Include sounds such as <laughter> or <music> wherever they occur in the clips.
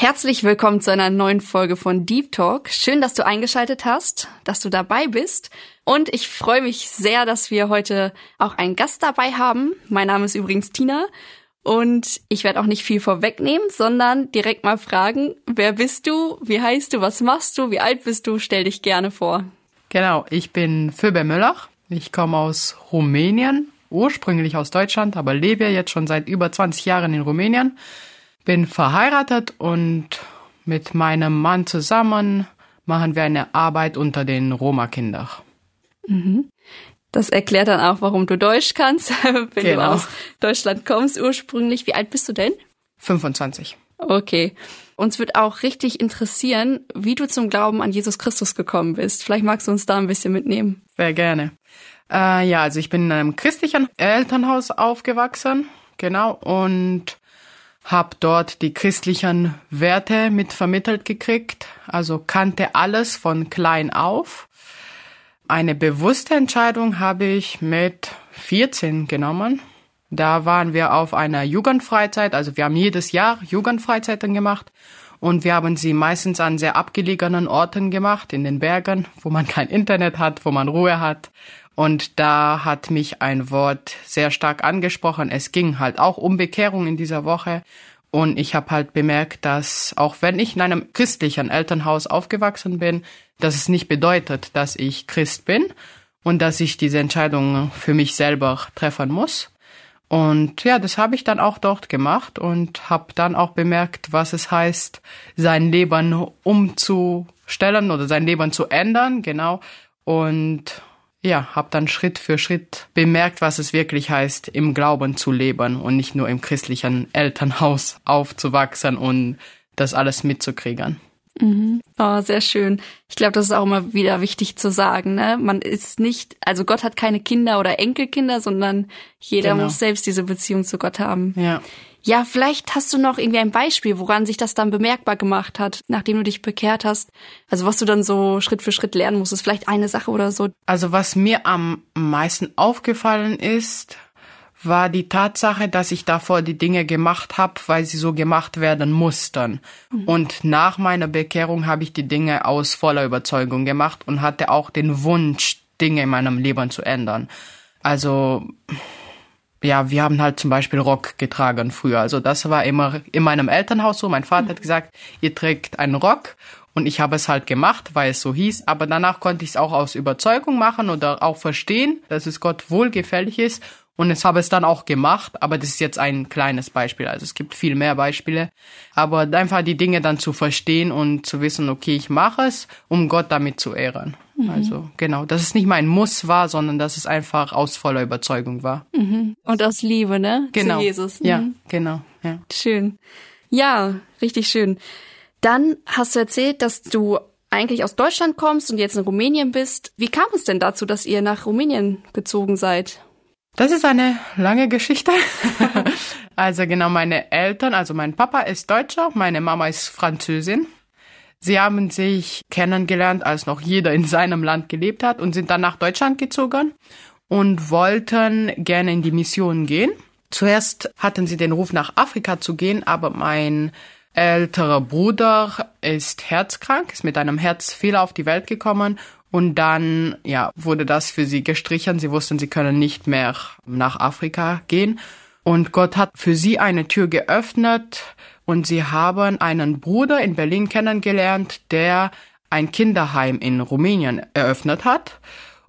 Herzlich willkommen zu einer neuen Folge von Deep Talk. Schön, dass du eingeschaltet hast, dass du dabei bist. Und ich freue mich sehr, dass wir heute auch einen Gast dabei haben. Mein Name ist übrigens Tina. Und ich werde auch nicht viel vorwegnehmen, sondern direkt mal fragen, wer bist du, wie heißt du, was machst du, wie alt bist du, stell dich gerne vor. Genau, ich bin Föber Müller. Ich komme aus Rumänien, ursprünglich aus Deutschland, aber lebe jetzt schon seit über 20 Jahren in Rumänien bin verheiratet und mit meinem Mann zusammen machen wir eine Arbeit unter den Roma-Kindern. Mhm. Das erklärt dann auch, warum du Deutsch kannst, <laughs> wenn genau. du aus Deutschland kommst ursprünglich. Wie alt bist du denn? 25. Okay. Uns wird auch richtig interessieren, wie du zum Glauben an Jesus Christus gekommen bist. Vielleicht magst du uns da ein bisschen mitnehmen. Sehr gerne. Äh, ja, also ich bin in einem christlichen Elternhaus aufgewachsen, genau, und habe dort die christlichen Werte mit vermittelt gekriegt, also kannte alles von klein auf. Eine bewusste Entscheidung habe ich mit 14 genommen. Da waren wir auf einer Jugendfreizeit, also wir haben jedes Jahr Jugendfreizeiten gemacht und wir haben sie meistens an sehr abgelegenen Orten gemacht, in den Bergen, wo man kein Internet hat, wo man Ruhe hat. Und da hat mich ein Wort sehr stark angesprochen. Es ging halt auch um Bekehrung in dieser Woche. Und ich habe halt bemerkt, dass auch wenn ich in einem christlichen Elternhaus aufgewachsen bin, dass es nicht bedeutet, dass ich Christ bin und dass ich diese Entscheidung für mich selber treffen muss. Und ja, das habe ich dann auch dort gemacht und habe dann auch bemerkt, was es heißt, sein Leben umzustellen oder sein Leben zu ändern, genau. Und ja, habe dann Schritt für Schritt bemerkt, was es wirklich heißt, im Glauben zu leben und nicht nur im christlichen Elternhaus aufzuwachsen und das alles mitzukriegen. Mhm. Oh, sehr schön. Ich glaube, das ist auch immer wieder wichtig zu sagen. Ne? Man ist nicht, also Gott hat keine Kinder oder Enkelkinder, sondern jeder genau. muss selbst diese Beziehung zu Gott haben. Ja. Ja, vielleicht hast du noch irgendwie ein Beispiel, woran sich das dann bemerkbar gemacht hat, nachdem du dich bekehrt hast. Also was du dann so Schritt für Schritt lernen musstest, vielleicht eine Sache oder so. Also was mir am meisten aufgefallen ist, war die Tatsache, dass ich davor die Dinge gemacht habe, weil sie so gemacht werden mussten. Mhm. Und nach meiner Bekehrung habe ich die Dinge aus voller Überzeugung gemacht und hatte auch den Wunsch, Dinge in meinem Leben zu ändern. Also ja, wir haben halt zum Beispiel Rock getragen früher. Also das war immer in meinem Elternhaus so. Mein Vater hat gesagt, ihr trägt einen Rock. Und ich habe es halt gemacht, weil es so hieß. Aber danach konnte ich es auch aus Überzeugung machen oder auch verstehen, dass es Gott wohlgefällig ist. Und es habe es dann auch gemacht, aber das ist jetzt ein kleines Beispiel. Also es gibt viel mehr Beispiele. Aber einfach die Dinge dann zu verstehen und zu wissen, okay, ich mache es, um Gott damit zu ehren. Mhm. Also genau, dass es nicht mein Muss war, sondern dass es einfach aus voller Überzeugung war. Mhm. Und aus Liebe, ne? Genau. Zu Jesus. Mhm. Ja, genau. Ja. Schön. Ja, richtig schön. Dann hast du erzählt, dass du eigentlich aus Deutschland kommst und jetzt in Rumänien bist. Wie kam es denn dazu, dass ihr nach Rumänien gezogen seid? Das ist eine lange Geschichte. <laughs> also genau, meine Eltern, also mein Papa ist Deutscher, meine Mama ist Französin. Sie haben sich kennengelernt, als noch jeder in seinem Land gelebt hat und sind dann nach Deutschland gezogen und wollten gerne in die Mission gehen. Zuerst hatten sie den Ruf nach Afrika zu gehen, aber mein älterer Bruder ist herzkrank, ist mit einem Herzfehler auf die Welt gekommen und dann, ja, wurde das für sie gestrichen. Sie wussten, sie können nicht mehr nach Afrika gehen. Und Gott hat für sie eine Tür geöffnet, und sie haben einen Bruder in Berlin kennengelernt, der ein Kinderheim in Rumänien eröffnet hat.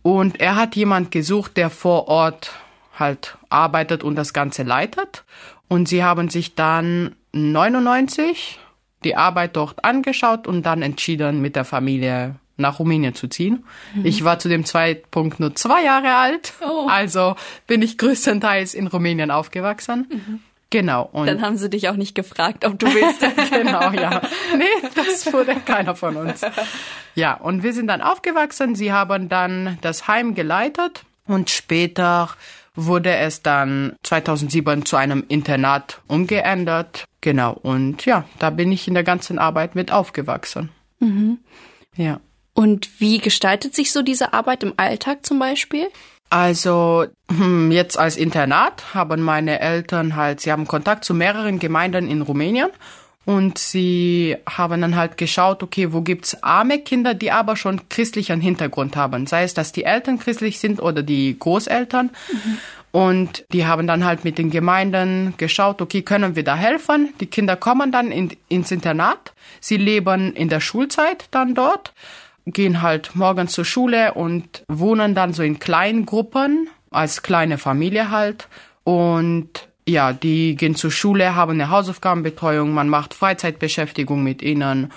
Und er hat jemand gesucht, der vor Ort halt arbeitet und das Ganze leitet. Und sie haben sich dann 99 die Arbeit dort angeschaut und dann entschieden, mit der Familie nach Rumänien zu ziehen. Mhm. Ich war zu dem Zeitpunkt nur zwei Jahre alt, oh. also bin ich größtenteils in Rumänien aufgewachsen. Mhm. Genau. Und Dann haben sie dich auch nicht gefragt, ob du willst. <laughs> genau, ja. Nee, das wurde keiner von uns. Ja, und wir sind dann aufgewachsen. Sie haben dann das Heim geleitet und später wurde es dann 2007 zu einem Internat umgeändert. Genau. Und ja, da bin ich in der ganzen Arbeit mit aufgewachsen. Mhm. Ja. Und wie gestaltet sich so diese Arbeit im Alltag zum Beispiel? Also hm, jetzt als Internat haben meine Eltern halt, sie haben Kontakt zu mehreren Gemeinden in Rumänien und sie haben dann halt geschaut, okay, wo gibt's arme Kinder, die aber schon christlichen Hintergrund haben, sei es, dass die Eltern christlich sind oder die Großeltern. Mhm. Und die haben dann halt mit den Gemeinden geschaut, okay, können wir da helfen? Die Kinder kommen dann in, ins Internat. Sie leben in der Schulzeit dann dort gehen halt morgens zur Schule und wohnen dann so in kleinen Gruppen, als kleine Familie halt. Und ja, die gehen zur Schule, haben eine Hausaufgabenbetreuung, man macht Freizeitbeschäftigung mit ihnen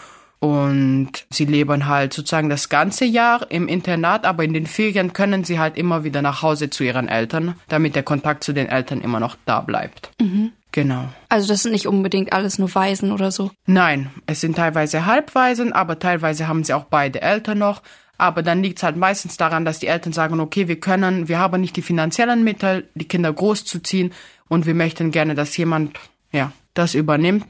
und sie leben halt sozusagen das ganze Jahr im Internat, aber in den Ferien können sie halt immer wieder nach Hause zu ihren Eltern, damit der Kontakt zu den Eltern immer noch da bleibt. Mhm. Genau. Also das sind nicht unbedingt alles nur Waisen oder so? Nein, es sind teilweise Halbwaisen, aber teilweise haben sie auch beide Eltern noch. Aber dann liegt es halt meistens daran, dass die Eltern sagen, okay, wir können, wir haben nicht die finanziellen Mittel, die Kinder großzuziehen und wir möchten gerne, dass jemand, ja, das übernimmt.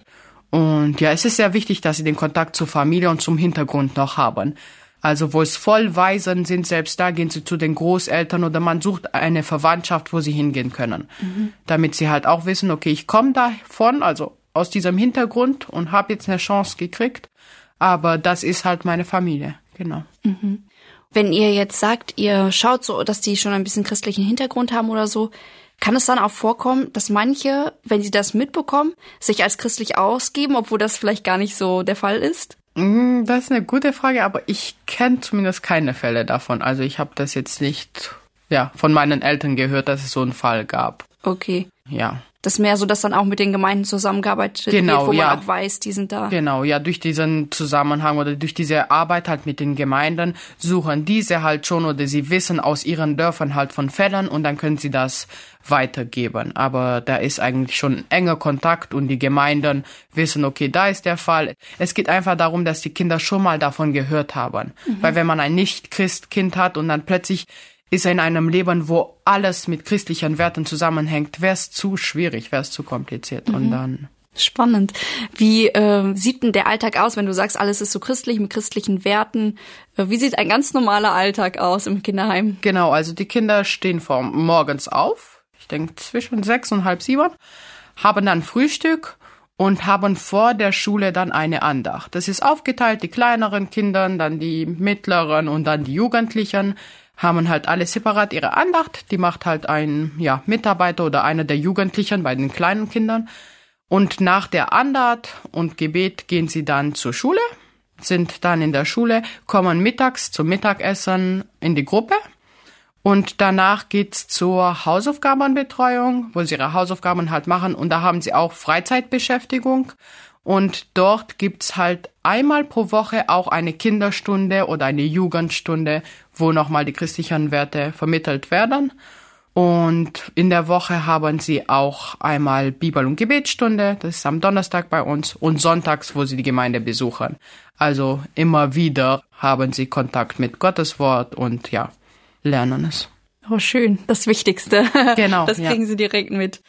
Und ja, es ist sehr wichtig, dass sie den Kontakt zur Familie und zum Hintergrund noch haben. Also wo es voll Waisen sind, selbst da gehen sie zu den Großeltern oder man sucht eine Verwandtschaft, wo sie hingehen können. Mhm. Damit sie halt auch wissen, okay, ich komme davon, also aus diesem Hintergrund und habe jetzt eine Chance gekriegt. Aber das ist halt meine Familie, genau. Mhm. Wenn ihr jetzt sagt, ihr schaut so, dass die schon ein bisschen christlichen Hintergrund haben oder so, kann es dann auch vorkommen, dass manche, wenn sie das mitbekommen, sich als christlich ausgeben, obwohl das vielleicht gar nicht so der Fall ist? Mm, das ist eine gute Frage, aber ich kenne zumindest keine Fälle davon. Also ich habe das jetzt nicht ja, von meinen Eltern gehört, dass es so einen Fall gab. Okay. Ja. Das ist mehr so, dass dann auch mit den Gemeinden zusammengearbeitet genau, wird, wo ja. man auch weiß, die sind da. Genau, ja, durch diesen Zusammenhang oder durch diese Arbeit halt mit den Gemeinden suchen diese halt schon oder sie wissen aus ihren Dörfern halt von Fällen und dann können sie das weitergeben. Aber da ist eigentlich schon enger Kontakt und die Gemeinden wissen, okay, da ist der Fall. Es geht einfach darum, dass die Kinder schon mal davon gehört haben. Mhm. Weil wenn man ein Nicht-Christ-Kind hat und dann plötzlich ist er in einem Leben, wo alles mit christlichen Werten zusammenhängt, wäre es zu schwierig, wäre es zu kompliziert. Mhm. Und dann. Spannend. Wie äh, sieht denn der Alltag aus, wenn du sagst, alles ist so christlich mit christlichen Werten? Äh, wie sieht ein ganz normaler Alltag aus im Kinderheim? Genau, also die Kinder stehen vor morgens auf, ich denke zwischen sechs und halb sieben, haben dann Frühstück und haben vor der Schule dann eine Andacht. Das ist aufgeteilt, die kleineren Kinder, dann die mittleren und dann die Jugendlichen haben halt alle separat ihre Andacht. Die macht halt ein ja, Mitarbeiter oder einer der Jugendlichen bei den kleinen Kindern. Und nach der Andacht und Gebet gehen sie dann zur Schule, sind dann in der Schule, kommen mittags zum Mittagessen in die Gruppe und danach geht's zur Hausaufgabenbetreuung, wo sie ihre Hausaufgaben halt machen und da haben sie auch Freizeitbeschäftigung und dort gibt's halt einmal pro Woche auch eine Kinderstunde oder eine Jugendstunde, wo nochmal die christlichen Werte vermittelt werden. Und in der Woche haben sie auch einmal Bibel- und Gebetsstunde, das ist am Donnerstag bei uns, und sonntags, wo sie die Gemeinde besuchen. Also immer wieder haben sie Kontakt mit Gottes Wort und ja, lernen es. Oh, schön. Das Wichtigste. <laughs> Genau. Das kriegen ja. sie direkt mit.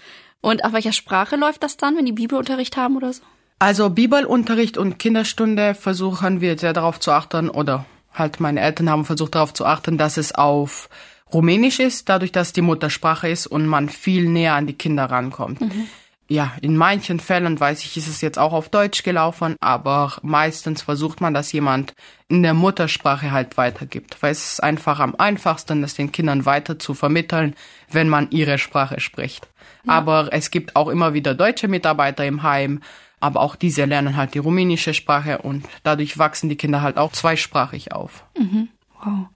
Und auf welcher Sprache läuft das dann, wenn die Bibelunterricht haben oder so? Also Bibelunterricht und Kinderstunde versuchen wir sehr darauf zu achten oder halt meine Eltern haben versucht darauf zu achten, dass es auf Rumänisch ist, dadurch, dass die Muttersprache ist und man viel näher an die Kinder rankommt. Mhm. Ja, in manchen Fällen, weiß ich, ist es jetzt auch auf Deutsch gelaufen, aber meistens versucht man, dass jemand in der Muttersprache halt weitergibt, weil es ist einfach am einfachsten, das den Kindern weiter zu vermitteln, wenn man ihre Sprache spricht. Ja. Aber es gibt auch immer wieder deutsche Mitarbeiter im Heim, aber auch diese lernen halt die rumänische Sprache und dadurch wachsen die Kinder halt auch zweisprachig auf. Mhm. Wow.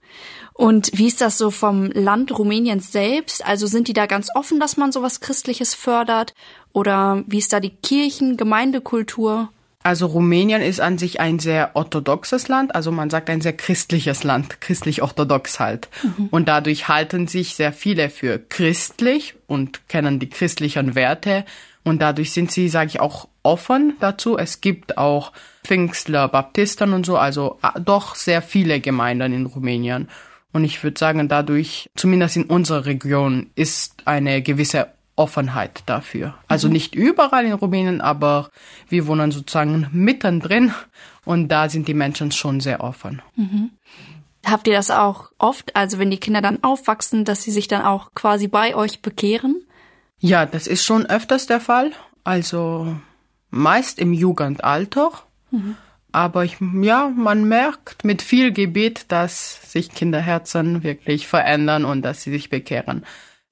Und wie ist das so vom Land Rumäniens selbst? Also sind die da ganz offen, dass man sowas Christliches fördert? Oder wie ist da die Kirchen, Gemeindekultur? Also Rumänien ist an sich ein sehr orthodoxes Land, also man sagt ein sehr christliches Land, christlich-orthodox halt. Mhm. Und dadurch halten sich sehr viele für christlich und kennen die christlichen Werte. Und dadurch sind sie, sage ich, auch offen dazu. Es gibt auch Pfingstler, Baptisten und so, also äh, doch sehr viele Gemeinden in Rumänien. Und ich würde sagen, dadurch, zumindest in unserer Region, ist eine gewisse Offenheit dafür. Also mhm. nicht überall in Rumänien, aber wir wohnen sozusagen mittendrin und da sind die Menschen schon sehr offen. Mhm. Habt ihr das auch oft, also wenn die Kinder dann aufwachsen, dass sie sich dann auch quasi bei euch bekehren? Ja, das ist schon öfters der Fall. Also meist im Jugendalter. Mhm. Aber ich, ja, man merkt mit viel Gebet, dass sich Kinderherzen wirklich verändern und dass sie sich bekehren.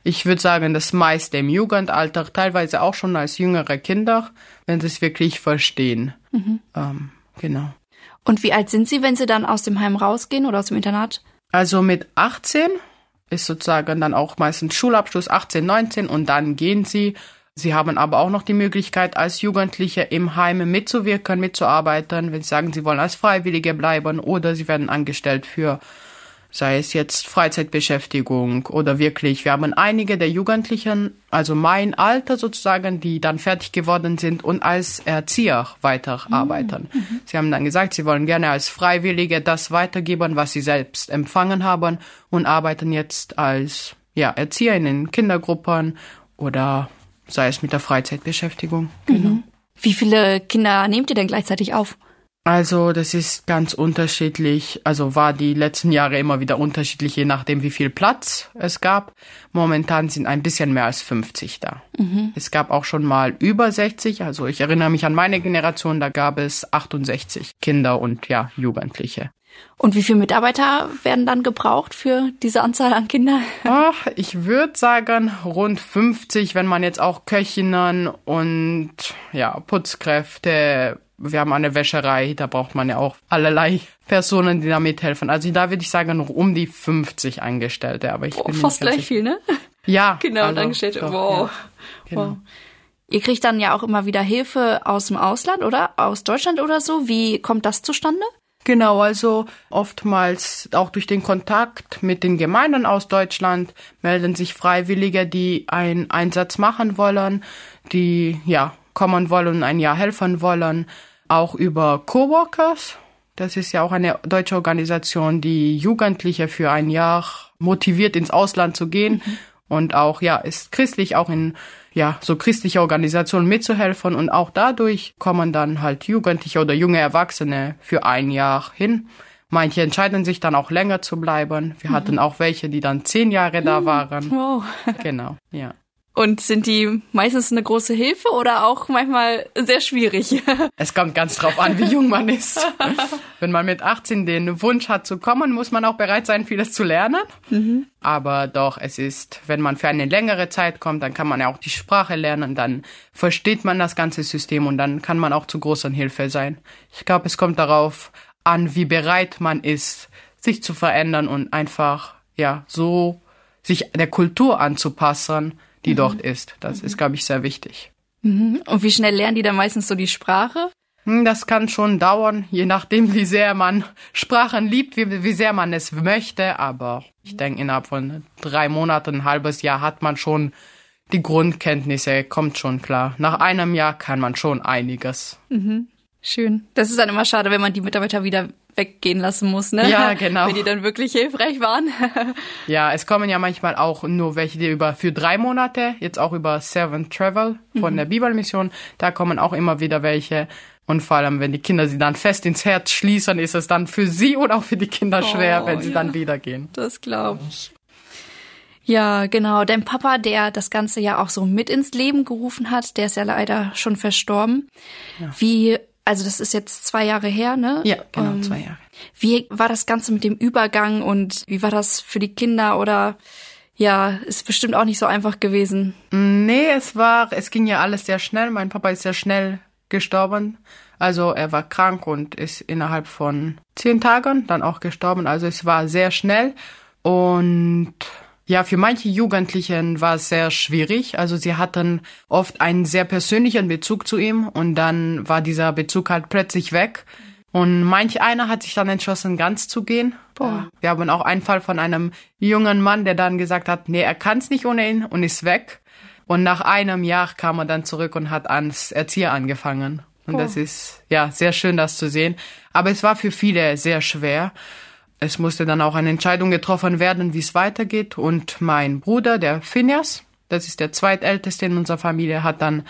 Ich würde sagen, das meiste im Jugendalter, teilweise auch schon als jüngere Kinder, wenn sie es wirklich verstehen. Mhm. Ähm, genau. Und wie alt sind Sie, wenn Sie dann aus dem Heim rausgehen oder aus dem Internat? Also mit 18 ist sozusagen dann auch meistens Schulabschluss 18, 19 und dann gehen Sie. Sie haben aber auch noch die Möglichkeit, als Jugendliche im Heim mitzuwirken, mitzuarbeiten, wenn Sie sagen, Sie wollen als Freiwillige bleiben oder Sie werden angestellt für sei es jetzt Freizeitbeschäftigung oder wirklich, wir haben einige der Jugendlichen, also mein Alter sozusagen, die dann fertig geworden sind und als Erzieher weiterarbeiten. Mhm. mhm. Sie haben dann gesagt, sie wollen gerne als Freiwillige das weitergeben, was sie selbst empfangen haben und arbeiten jetzt als ja, Erzieher in den Kindergruppen oder sei es mit der Freizeitbeschäftigung. Genau. Mhm. Wie viele Kinder nehmt ihr denn gleichzeitig auf? Also das ist ganz unterschiedlich. Also war die letzten Jahre immer wieder unterschiedlich, je nachdem, wie viel Platz es gab. Momentan sind ein bisschen mehr als 50 da. Mhm. Es gab auch schon mal über 60. Also ich erinnere mich an meine Generation, da gab es 68 Kinder und ja, Jugendliche. Und wie viele Mitarbeiter werden dann gebraucht für diese Anzahl an Kindern? Ach, ich würde sagen rund 50, wenn man jetzt auch Köchinnen und ja, Putzkräfte, wir haben eine Wäscherei, da braucht man ja auch allerlei <laughs> Personen, die da mithelfen. Also da würde ich sagen, noch um die 50 Angestellte. Aber ich oh, bin fast gleich viel, ne? Ja. <laughs> Genau, also, Angestellte. Doch, wow. Ja, genau. wow. Ihr kriegt dann ja auch immer wieder Hilfe aus dem Ausland, oder? Aus Deutschland oder so. Wie kommt das zustande? Genau, also oftmals auch durch den Kontakt mit den Gemeinden aus Deutschland melden sich Freiwillige, die einen Einsatz machen wollen, die ja kommen wollen und ein Jahr helfen wollen auch über Coworkers. Das ist ja auch eine deutsche Organisation, die Jugendliche für ein Jahr motiviert, ins Ausland zu gehen. Mhm. Und auch, ja, ist christlich auch in, ja, so christliche Organisationen mitzuhelfen. Und auch dadurch kommen dann halt Jugendliche oder junge Erwachsene für ein Jahr hin. Manche entscheiden sich dann auch länger zu bleiben. Wir mhm. hatten auch welche, die dann zehn Jahre da mhm. waren. Wow. Genau, ja. Und sind die meistens eine große Hilfe oder auch manchmal sehr schwierig? <laughs> Es kommt ganz drauf an, wie jung man ist. <laughs> Wenn man mit 18 den Wunsch hat zu kommen, muss man auch bereit sein, vieles zu lernen. Mhm. Aber doch, es ist, wenn man für eine längere Zeit kommt, dann kann man ja auch die Sprache lernen, dann versteht man das ganze System und dann kann man auch zu großer Hilfe sein. Ich glaube, es kommt darauf an, wie bereit man ist, sich zu verändern und einfach, ja, so sich der Kultur anzupassen, die mhm. dort ist. Das mhm. ist, glaube ich, sehr wichtig. Mhm. Und wie schnell lernen die dann meistens so die Sprache? Hm, das kann schon dauern, je nachdem, wie sehr man Sprachen liebt, wie, wie sehr man es möchte. Aber ich denke, innerhalb von drei Monaten, ein halbes Jahr hat man schon die Grundkenntnisse, kommt schon klar. Nach einem Jahr kann man schon einiges. Mhm. Schön. Das ist dann immer schade, wenn man die Mitarbeiter wieder weggehen lassen muss, ne? Ja, genau. Wenn die dann wirklich hilfreich waren. <laughs> ja, es kommen ja manchmal auch nur welche, die über für drei Monate, jetzt auch über Seven Travel von mhm. der Bibelmission, da kommen auch immer wieder welche. Und vor allem, wenn die Kinder sie dann fest ins Herz schließen, ist es dann für sie und auch für die Kinder schwer, oh, wenn sie ja. dann wieder gehen. Das glaube ich. Ja, genau. Dein Papa, der das Ganze ja auch so mit ins Leben gerufen hat, der ist ja leider schon verstorben. Ja. Wie also das ist jetzt zwei Jahre her, ne? Ja, genau, ähm, zwei Jahre. Wie war das Ganze mit dem Übergang und wie war das für die Kinder oder ja, ist bestimmt auch nicht so einfach gewesen. Nee, es war, es ging ja alles sehr schnell. Mein Papa ist sehr schnell gestorben. Also er war krank und ist innerhalb von zehn Tagen dann auch gestorben. Also es war sehr schnell und Ja, für manche Jugendlichen war es sehr schwierig. Also sie hatten oft einen sehr persönlichen Bezug zu ihm und dann war dieser Bezug halt plötzlich weg. Und manch einer hat sich dann entschlossen, ganz zu gehen. Boah. Wir haben auch einen Fall von einem jungen Mann, der dann gesagt hat, nee, er kann es nicht ohne ihn und ist weg. Und nach einem Jahr kam er dann zurück und hat ans Erzieher angefangen. Und Boah. das ist ja sehr schön, das zu sehen. Aber es war für viele sehr schwer es musste dann auch eine Entscheidung getroffen werden, wie es weitergeht. Und mein Bruder, der Phineas, das ist der zweitälteste in unserer Familie, hat dann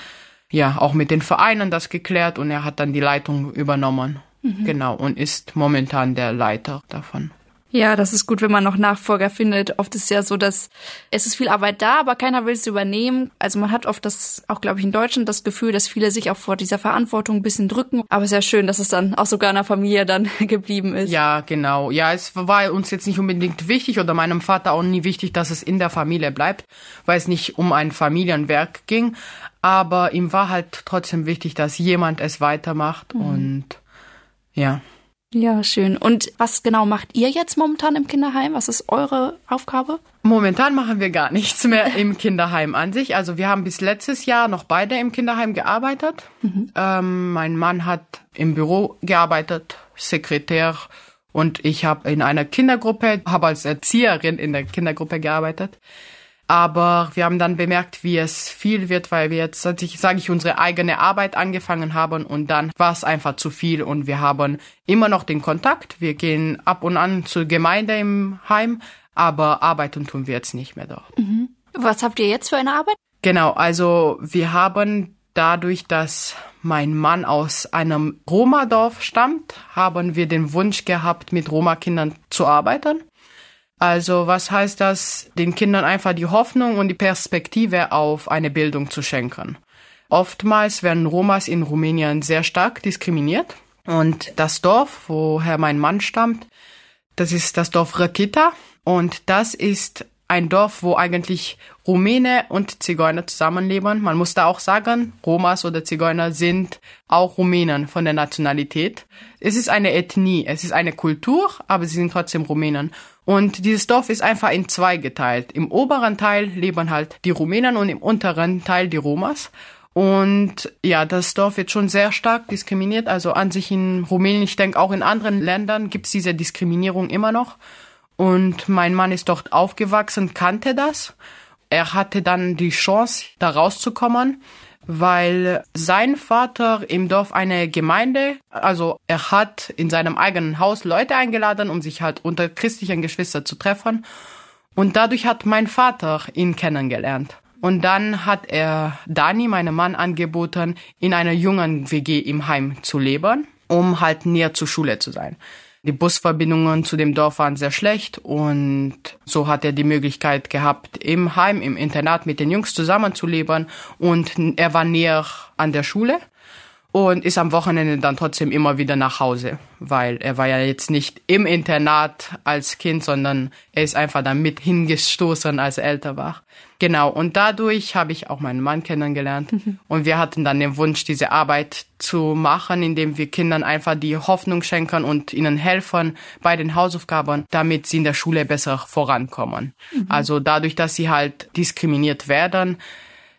ja auch mit den Vereinen das geklärt und er hat dann die Leitung übernommen. Mhm. Genau, und ist momentan der Leiter davon. Ja, das ist gut, wenn man noch Nachfolger findet. Oft ist es ja so, dass es ist viel Arbeit da, aber keiner will es übernehmen. Also man hat oft das, auch glaube ich in Deutschland, das Gefühl, dass viele sich auch vor dieser Verantwortung ein bisschen drücken. Aber es ist ja schön, dass es dann auch sogar in der Familie dann <laughs> geblieben ist. Ja, genau. Ja, es war uns jetzt nicht unbedingt wichtig oder meinem Vater auch nie wichtig, dass es in der Familie bleibt, weil es nicht um ein Familienwerk ging. Aber ihm war halt trotzdem wichtig, dass jemand es weitermacht mhm. und ja. Ja, schön. Und was genau macht ihr jetzt momentan im Kinderheim? Was ist eure Aufgabe? Momentan machen wir gar nichts mehr <laughs> im Kinderheim an sich. Also wir haben bis letztes Jahr noch beide im Kinderheim gearbeitet. Mhm. Ähm, mein Mann hat im Büro gearbeitet, Sekretär und ich habe in einer Kindergruppe, habe als Erzieherin in der Kindergruppe gearbeitet. Aber wir haben dann bemerkt, wie es viel wird, weil wir jetzt, sage ich, unsere eigene Arbeit angefangen haben und dann war es einfach zu viel und wir haben immer noch den Kontakt. Wir gehen ab und an zur Gemeinde im Heim, aber arbeiten tun wir jetzt nicht mehr dort. Mhm. Was habt ihr jetzt für eine Arbeit? Genau, also wir haben dadurch, dass mein Mann aus einem Roma-Dorf stammt, haben wir den Wunsch gehabt, mit Roma-Kindern zu arbeiten. Also was heißt das, den Kindern einfach die Hoffnung und die Perspektive auf eine Bildung zu schenken. Oftmals werden Romas in Rumänien sehr stark diskriminiert. Und das Dorf, woher mein Mann stammt, das ist das Dorf Rakita. Und das ist ein Dorf, wo eigentlich Rumäne und Zigeuner zusammenleben. Man muss da auch sagen, Romas oder Zigeuner sind auch Rumänen von der Nationalität. Es ist eine Ethnie, es ist eine Kultur, aber sie sind trotzdem Rumänen. Und dieses Dorf ist einfach in zwei geteilt. Im oberen Teil leben halt die Rumänen und im unteren Teil die Romas. Und ja, das Dorf wird schon sehr stark diskriminiert. Also an sich in Rumänien, ich denke auch in anderen Ländern gibt's diese Diskriminierung immer noch. Und mein Mann ist dort aufgewachsen, kannte das. Er hatte dann die Chance, da rauszukommen weil sein Vater im Dorf eine Gemeinde, also er hat in seinem eigenen Haus Leute eingeladen, um sich halt unter christlichen Geschwistern zu treffen. Und dadurch hat mein Vater ihn kennengelernt. Und dann hat er Dani, meinem Mann, angeboten, in einer jungen WG im Heim zu leben, um halt näher zur Schule zu sein. Die Busverbindungen zu dem Dorf waren sehr schlecht und so hat er die Möglichkeit gehabt, im Heim, im Internat mit den Jungs zusammenzuleben und er war näher an der Schule und ist am Wochenende dann trotzdem immer wieder nach Hause, weil er war ja jetzt nicht im Internat als Kind, sondern er ist einfach dann mit hingestoßen, als er älter war. Genau, und dadurch habe ich auch meinen Mann kennengelernt. Mhm. Und wir hatten dann den Wunsch, diese Arbeit zu machen, indem wir Kindern einfach die Hoffnung schenken und ihnen helfen bei den Hausaufgaben, damit sie in der Schule besser vorankommen. Mhm. Also dadurch, dass sie halt diskriminiert werden,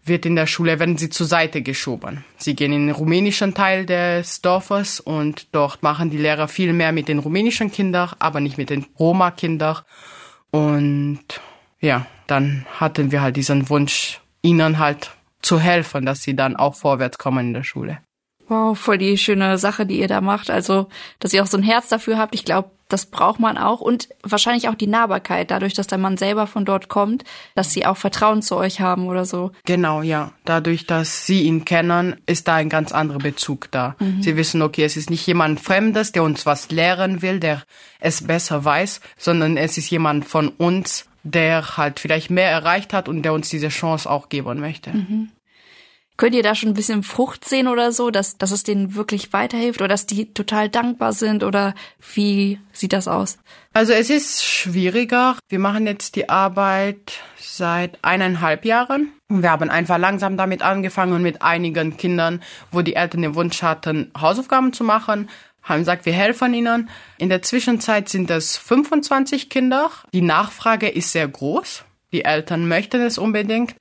wird in der Schule, werden sie zur Seite geschoben. Sie gehen in den rumänischen Teil des Dorfes und dort machen die Lehrer viel mehr mit den rumänischen Kindern, aber nicht mit den Roma-Kindern. Und ja, dann hatten wir halt diesen Wunsch, ihnen halt zu helfen, dass sie dann auch vorwärts kommen in der Schule. Wow, voll die schöne Sache, die ihr da macht. Also, dass ihr auch so ein Herz dafür habt. Ich glaube, das braucht man auch. Und wahrscheinlich auch die Nahbarkeit, dadurch, dass der Mann selber von dort kommt, dass sie auch Vertrauen zu euch haben oder so. Genau, ja. Dadurch, dass sie ihn kennen, ist da ein ganz anderer Bezug da. Mhm. Sie wissen, okay, es ist nicht jemand Fremdes, der uns was lehren will, der es besser weiß, sondern es ist jemand von uns, der halt vielleicht mehr erreicht hat und der uns diese Chance auch geben möchte. Mhm. Könnt ihr da schon ein bisschen Frucht sehen oder so, dass, dass es denen wirklich weiterhilft oder dass die total dankbar sind oder wie sieht das aus? Also es ist schwieriger. Wir machen jetzt die Arbeit seit eineinhalb Jahren. Wir haben einfach langsam damit angefangen mit einigen Kindern, wo die Eltern den Wunsch hatten, Hausaufgaben zu machen haben gesagt, wir helfen ihnen. In der Zwischenzeit sind es 25 Kinder. Die Nachfrage ist sehr groß. Die Eltern möchten es unbedingt.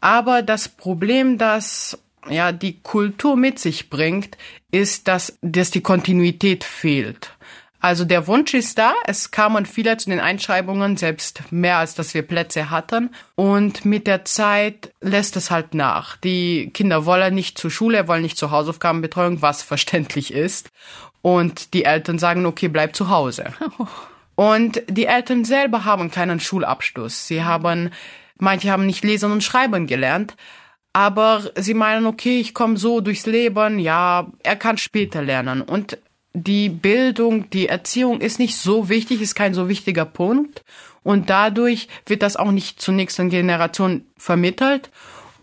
Aber das Problem, das ja die Kultur mit sich bringt, ist, dass, dass die Kontinuität fehlt. Also der Wunsch ist da. Es kamen viele zu den Einschreibungen, selbst mehr als dass wir Plätze hatten. Und mit der Zeit lässt es halt nach. Die Kinder wollen nicht zur Schule, wollen nicht zur Hausaufgabenbetreuung, was verständlich ist. Und die Eltern sagen, okay, bleib zu Hause. Und die Eltern selber haben keinen Schulabschluss. Sie haben, manche haben nicht lesen und schreiben gelernt. Aber sie meinen, okay, ich komme so durchs Leben, ja, er kann später lernen. Und die Bildung, die Erziehung ist nicht so wichtig, ist kein so wichtiger Punkt. Und dadurch wird das auch nicht zur nächsten Generation vermittelt.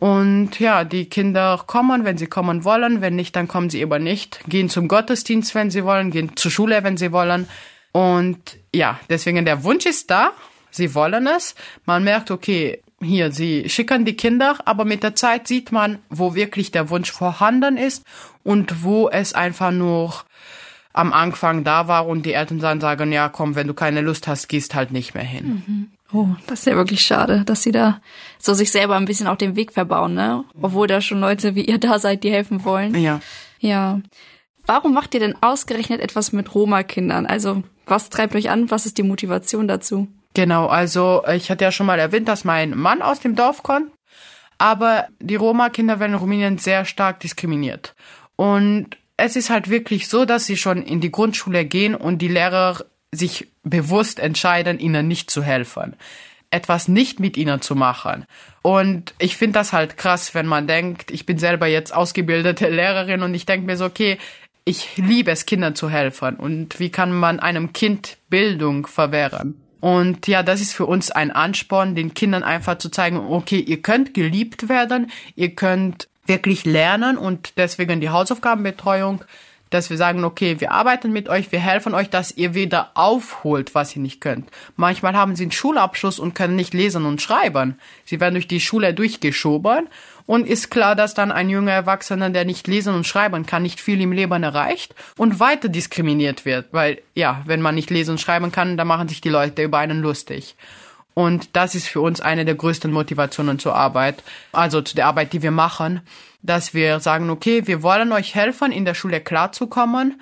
Und ja, die Kinder kommen, wenn sie kommen wollen. Wenn nicht, dann kommen sie eben nicht. Gehen zum Gottesdienst, wenn sie wollen. Gehen zur Schule, wenn sie wollen. Und ja, deswegen der Wunsch ist da. Sie wollen es. Man merkt, okay, hier, sie schicken die Kinder, aber mit der Zeit sieht man, wo wirklich der Wunsch vorhanden ist und wo es einfach nur am Anfang da war und die Eltern dann sagen, ja, komm, wenn du keine Lust hast, gehst halt nicht mehr hin. Mhm. Oh, das ist ja wirklich schade, dass sie da so sich selber ein bisschen auf den Weg verbauen, ne? Obwohl da schon Leute wie ihr da seid, die helfen wollen. Ja. Ja. Warum macht ihr denn ausgerechnet etwas mit Roma-Kindern? Also, was treibt euch an? Was ist die Motivation dazu? Genau, also ich hatte ja schon mal erwähnt, dass mein Mann aus dem Dorf kommt, aber die Roma-Kinder werden in Rumänien sehr stark diskriminiert. Und es ist halt wirklich so, dass sie schon in die Grundschule gehen und die Lehrer sich bewusst entscheiden, ihnen nicht zu helfen, etwas nicht mit ihnen zu machen. Und ich finde das halt krass, wenn man denkt, ich bin selber jetzt ausgebildete <laughs> Lehrerin und ich denke mir so, okay, ich liebe es, Kindern zu helfen. Und wie kann man einem Kind Bildung verwehren? Und ja, das ist für uns ein Ansporn, den Kindern einfach zu zeigen, okay, ihr könnt geliebt werden, ihr könnt wirklich lernen und deswegen die Hausaufgabenbetreuung, dass wir sagen, okay, wir arbeiten mit euch, wir helfen euch, dass ihr wieder aufholt, was ihr nicht könnt. Manchmal haben sie einen Schulabschluss und können nicht lesen und schreiben. Sie werden durch die Schule durchgeschoben und ist klar, dass dann ein junger Erwachsener, der nicht lesen und schreiben kann, nicht viel im Leben erreicht und weiter diskriminiert wird, weil ja, wenn man nicht lesen und schreiben kann, dann machen sich die Leute über einen lustig. Und das ist für uns eine der größten Motivationen zur Arbeit, also zu der Arbeit, die wir machen, dass wir sagen, okay, wir wollen euch helfen, in der Schule klarzukommen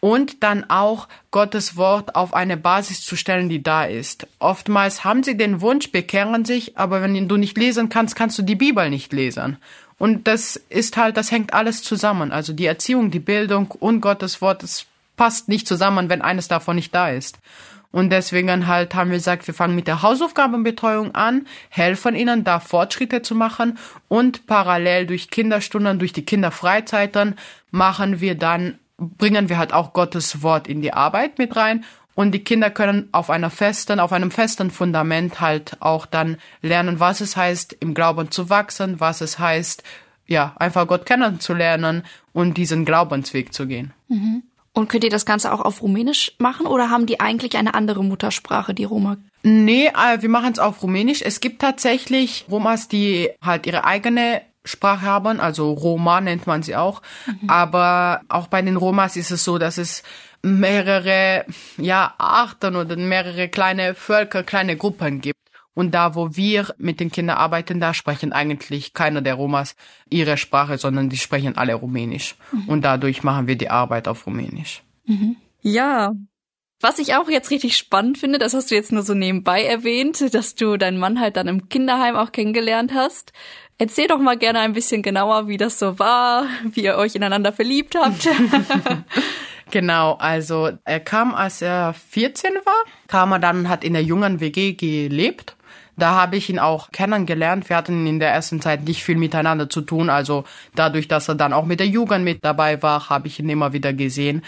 und dann auch Gottes Wort auf eine Basis zu stellen, die da ist. Oftmals haben sie den Wunsch, bekehren sich, aber wenn du nicht lesen kannst, kannst du die Bibel nicht lesen. Und das ist halt, das hängt alles zusammen. Also die Erziehung, die Bildung und Gottes Wort, das passt nicht zusammen, wenn eines davon nicht da ist. Und deswegen halt haben wir gesagt, wir fangen mit der Hausaufgabenbetreuung an, helfen ihnen da Fortschritte zu machen und parallel durch Kinderstunden, durch die Kinderfreizeiten machen wir dann, bringen wir halt auch Gottes Wort in die Arbeit mit rein und die Kinder können auf einer festen, auf einem festen Fundament halt auch dann lernen, was es heißt, im Glauben zu wachsen, was es heißt, ja, einfach Gott kennenzulernen und diesen Glaubensweg zu gehen. Mhm. Und könnt ihr das Ganze auch auf Rumänisch machen oder haben die eigentlich eine andere Muttersprache, die Roma? Nee, äh, wir machen es auf Rumänisch. Es gibt tatsächlich Romas, die halt ihre eigene Sprache haben, also Roma nennt man sie auch. Mhm. Aber auch bei den Romas ist es so, dass es mehrere ja, Arten oder mehrere kleine Völker, kleine Gruppen gibt. Und da, wo wir mit den Kindern arbeiten, da sprechen eigentlich keiner der Romas ihre Sprache, sondern die sprechen alle Rumänisch. Mhm. Und dadurch machen wir die Arbeit auf Rumänisch. Mhm. Ja. Was ich auch jetzt richtig spannend finde, das hast du jetzt nur so nebenbei erwähnt, dass du deinen Mann halt dann im Kinderheim auch kennengelernt hast. Erzähl doch mal gerne ein bisschen genauer, wie das so war, wie ihr euch ineinander verliebt habt. <laughs> Genau, also er kam, als er 14 war, kam er dann, hat in der jungen WG gelebt da habe ich ihn auch kennengelernt. Wir hatten in der ersten Zeit nicht viel miteinander zu tun. Also dadurch, dass er dann auch mit der Jugend mit dabei war, habe ich ihn immer wieder gesehen.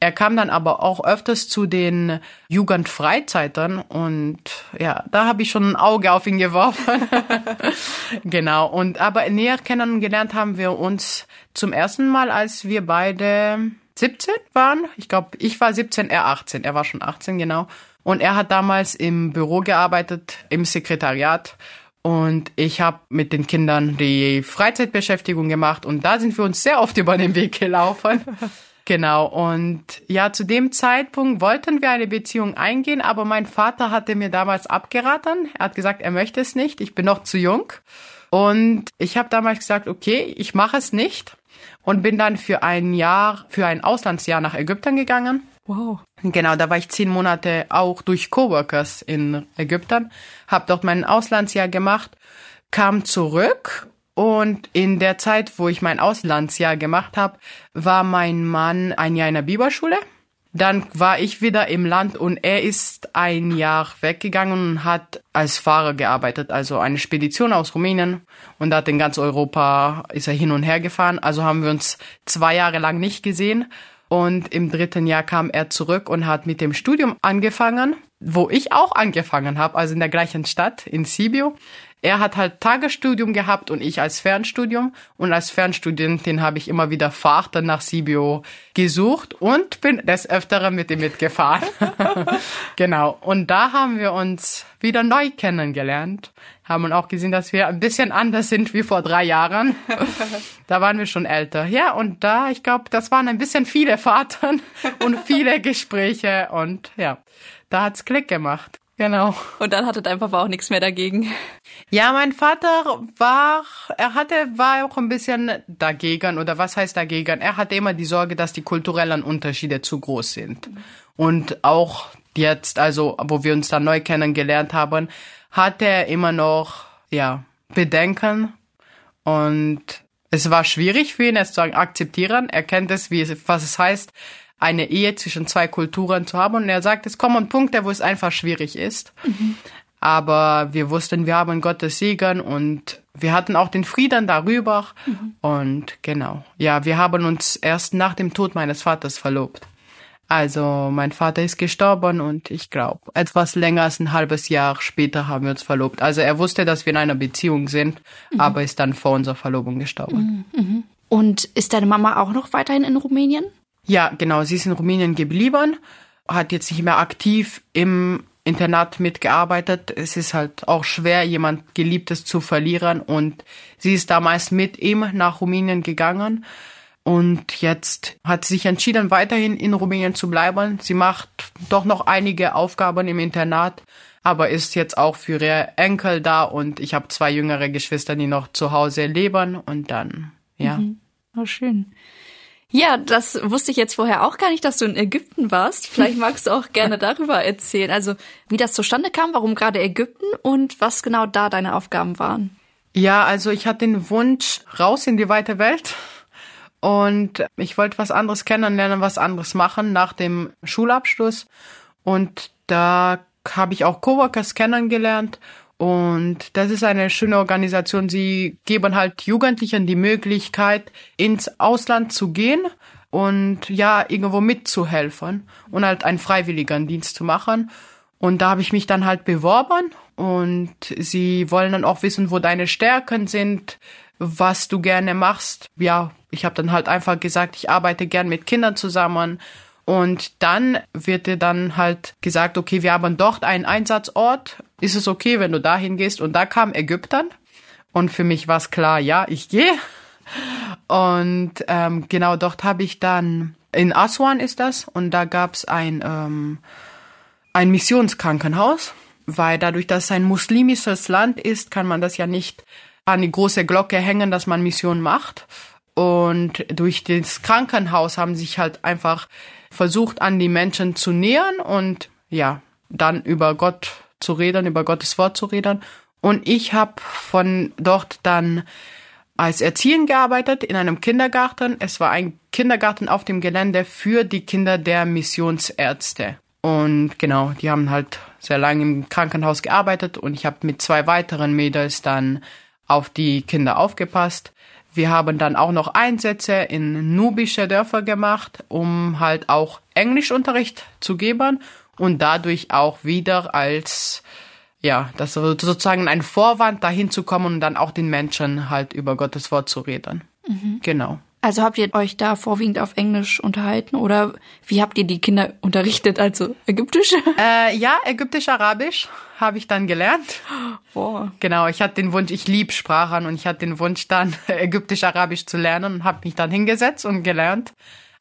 Er kam dann aber auch öfters zu den Jugendfreizeiten und ja, da habe ich schon ein Auge auf ihn geworfen. <laughs> genau. Und aber näher kennengelernt haben wir uns zum ersten Mal, als wir beide 17 waren. Ich glaube, ich war 17, er 18. Er war schon 18, genau. Und er hat damals im Büro gearbeitet, im Sekretariat. Und ich habe mit den Kindern die Freizeitbeschäftigung gemacht und da sind wir uns sehr oft <laughs> über den Weg gelaufen. <laughs> Genau, und ja, zu dem Zeitpunkt wollten wir eine Beziehung eingehen, aber mein Vater hatte mir damals abgeraten. Er hat gesagt, er möchte es nicht, ich bin noch zu jung. Und ich habe damals gesagt, okay, ich mache es nicht und bin dann für ein Jahr, für ein Auslandsjahr nach Ägypten gegangen. Wow. Genau, da war ich zehn Monate auch durch Coworkers in Ägypten, habe dort mein Auslandsjahr gemacht, kam zurück und in der Zeit, wo ich mein Auslandsjahr gemacht habe, war mein Mann ein Jahr in der Bibelschule. Dann war ich wieder im Land und er ist ein Jahr weggegangen und hat als Fahrer gearbeitet, also eine Spedition aus Rumänien und hat in ganz Europa ist er hin und her gefahren. Also haben wir uns zwei Jahre lang nicht gesehen und im dritten Jahr kam er zurück und hat mit dem Studium angefangen, wo ich auch angefangen habe, also in der gleichen Stadt in Sibiu. Er hat halt Tagesstudium gehabt und ich als Fernstudium. Und als Fernstudentin habe ich immer wieder Fahrten nach Sibio gesucht und bin des Öfteren mit ihm mitgefahren. <laughs> genau. Und da haben wir uns wieder neu kennengelernt. Haben auch gesehen, dass wir ein bisschen anders sind wie vor drei Jahren. <laughs> da waren wir schon älter. Ja, und da, ich glaube, das waren ein bisschen viele Fahrten und viele <laughs> Gespräche und ja, da hat's Klick gemacht. Genau. Und dann hattet einfach auch nichts mehr dagegen. Ja, mein Vater war, er hatte, war auch ein bisschen dagegen, oder was heißt dagegen? Er hatte immer die Sorge, dass die kulturellen Unterschiede zu groß sind. Und auch jetzt, also, wo wir uns dann neu kennengelernt haben, hatte er immer noch, ja, Bedenken. Und es war schwierig für ihn, es zu akzeptieren. Er kennt es, wie es, was es heißt, eine Ehe zwischen zwei Kulturen zu haben. Und er sagt, es kommen Punkte, wo es einfach schwierig ist. Mhm. Aber wir wussten, wir haben Gottes Segen und wir hatten auch den Frieden darüber. Mhm. Und genau, ja, wir haben uns erst nach dem Tod meines Vaters verlobt. Also mein Vater ist gestorben und ich glaube, etwas länger als ein halbes Jahr später haben wir uns verlobt. Also er wusste, dass wir in einer Beziehung sind, mhm. aber ist dann vor unserer Verlobung gestorben. Mhm. mhm. Und ist deine Mama auch noch weiterhin in Rumänien? Ja, genau. Sie ist in Rumänien geblieben, hat jetzt nicht mehr aktiv im Internat mitgearbeitet. Es ist halt auch schwer, jemand Geliebtes zu verlieren. Und sie ist damals mit ihm nach Rumänien gegangen. Und jetzt hat sie sich entschieden, weiterhin in Rumänien zu bleiben. Sie macht doch noch einige Aufgaben im Internat, aber ist jetzt auch für ihre Enkel da. Und ich habe zwei jüngere Geschwister, die noch zu Hause leben. Und dann, ja. Mhm. Oh, schön. Ja, das wusste ich jetzt vorher auch gar nicht, dass du in Ägypten warst. Vielleicht magst du auch gerne <laughs> darüber erzählen. Also, wie das zustande kam, warum gerade Ägypten und was genau da deine Aufgaben waren. Ja, also ich hatte den Wunsch raus in die weite Welt und ich wollte was anderes kennenlernen, was anderes machen nach dem Schulabschluss und da habe ich auch Coworkers kennengelernt und das ist eine schöne Organisation. Sie geben halt Jugendlichen die Möglichkeit, ins Ausland zu gehen und ja, irgendwo mitzuhelfen und halt einen freiwilligen Dienst zu machen. Und da habe ich mich dann halt beworben und sie wollen dann auch wissen, wo deine Stärken sind, was du gerne machst. Ja, ich habe dann halt einfach gesagt, ich arbeite gern mit Kindern zusammen und dann wird dir dann halt gesagt, okay, wir haben dort einen Einsatzort. Ist es okay, wenn du dahin gehst? Und da kam Ägypten. Und für mich war es klar, ja, ich gehe. Und ähm, genau dort habe ich dann, in Aswan ist das, und da gab's ein, ähm, ein Missionskrankenhaus, weil dadurch, dass es ein muslimisches Land ist, kann man das ja nicht an die große Glocke hängen, dass man Mission macht. Und durch das Krankenhaus haben sich halt einfach versucht, an die Menschen zu nähern und ja, dann über Gott zu reden, über Gottes Wort zu reden. Und ich habe von dort dann als Erzieherin gearbeitet in einem Kindergarten. Es war ein Kindergarten auf dem Gelände für die Kinder der Missionsärzte. Und genau, die haben halt sehr lange im Krankenhaus gearbeitet und ich habe mit zwei weiteren Mädels dann auf die Kinder aufgepasst. Wir haben dann auch noch Einsätze in nubische Dörfer gemacht, um halt auch Englischunterricht zu geben und dadurch auch wieder als ja, das sozusagen ein Vorwand dahin zu kommen und dann auch den Menschen halt über Gottes Wort zu reden. Mhm. Genau. Also habt ihr euch da vorwiegend auf Englisch unterhalten oder wie habt ihr die Kinder unterrichtet? Also ägyptisch? <laughs> Äh, ja, ägyptisch-arabisch habe ich dann gelernt. Boah. Genau, ich hatte den Wunsch, ich lieb Sprachen und ich hatte den Wunsch dann <laughs> ägyptisch-arabisch zu lernen und habe mich dann hingesetzt und gelernt.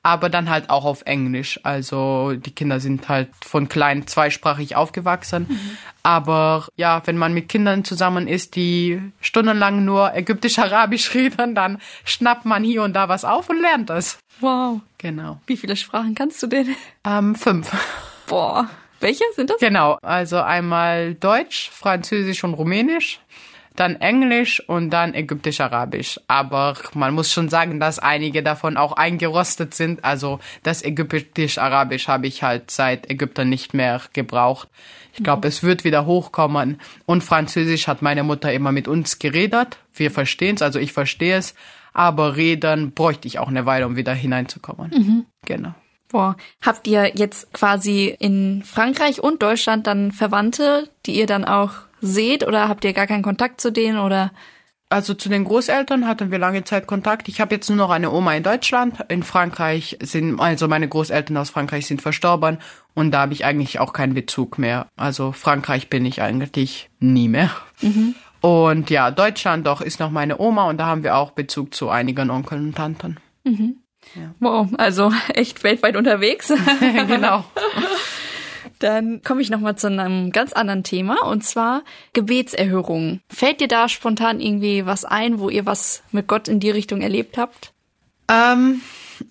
Aber dann halt auch auf Englisch. Also die Kinder sind halt von klein zweisprachig aufgewachsen. Mhm. Aber ja, wenn man mit Kindern zusammen ist, die stundenlang nur ägyptisch-arabisch reden, dann schnappt man hier und da was auf und lernt das. Wow. Genau. Wie viele Sprachen kannst du denn? Ähm, fünf. Boah. Welche sind das? Genau, also einmal Deutsch, Französisch und Rumänisch dann Englisch und dann Ägyptisch-Arabisch. Aber man muss schon sagen, dass einige davon auch eingerostet sind. Also das Ägyptisch-Arabisch habe ich halt seit Ägypten nicht mehr gebraucht. Ich glaube, mhm. es wird wieder hochkommen. Und Französisch hat meine Mutter immer mit uns geredet. Wir verstehen es, also ich verstehe es. Aber reden bräuchte ich auch eine Weile, um wieder hineinzukommen. Mhm. Genau. Boah. Habt ihr jetzt quasi in Frankreich und Deutschland dann Verwandte, die ihr dann auch seht oder habt ihr gar keinen Kontakt zu denen oder? Also zu den Großeltern hatten wir lange Zeit Kontakt. Ich habe jetzt nur noch eine Oma in Deutschland. In Frankreich sind, also meine Großeltern aus Frankreich sind verstorben und da habe ich eigentlich auch keinen Bezug mehr. Also Frankreich bin ich eigentlich nie mehr. Mhm. Und ja, Deutschland doch ist noch meine Oma und da haben wir auch Bezug zu einigen Onkeln und Tanten. Mhm. Ja. Wow, also <laughs> echt weltweit unterwegs. <laughs> genau. <laughs> Dann komme ich nochmal zu einem ganz anderen Thema und zwar Gebetserhörungen. Fällt dir da spontan irgendwie was ein, wo ihr was mit Gott in die Richtung erlebt habt? Ähm,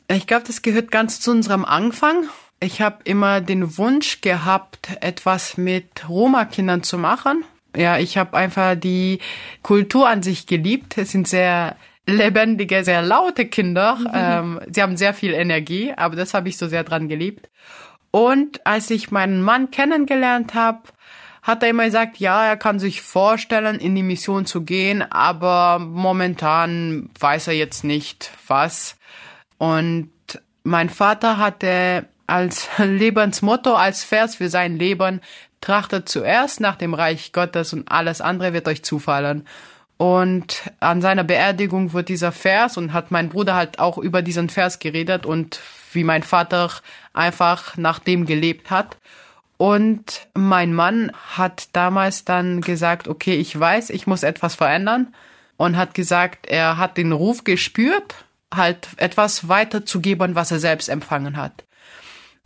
ich glaube, das gehört ganz zu unserem Anfang. Ich habe immer den Wunsch gehabt, etwas mit Roma-Kindern zu machen. Ja, ich habe einfach die Kultur an sich geliebt. Es sind sehr lebendige, sehr laute Kinder. Mhm. Ähm, sie haben sehr viel Energie, aber das habe ich so sehr dran geliebt. Und als ich meinen Mann kennengelernt habe, hat er immer gesagt, ja, er kann sich vorstellen, in die Mission zu gehen, aber momentan weiß er jetzt nicht was. Und mein Vater hatte als <laughs> Lebensmotto, als Vers für sein Leben, trachtet zuerst nach dem Reich Gottes und alles andere wird euch zufallen. Und an seiner Beerdigung wird dieser Vers und hat mein Bruder halt auch über diesen Vers geredet und wie mein Vater einfach nach dem gelebt hat. Und mein Mann hat damals dann gesagt, okay, ich weiß, ich muss etwas verändern und hat gesagt, er hat den Ruf gespürt, halt etwas weiterzugeben, was er selbst empfangen hat.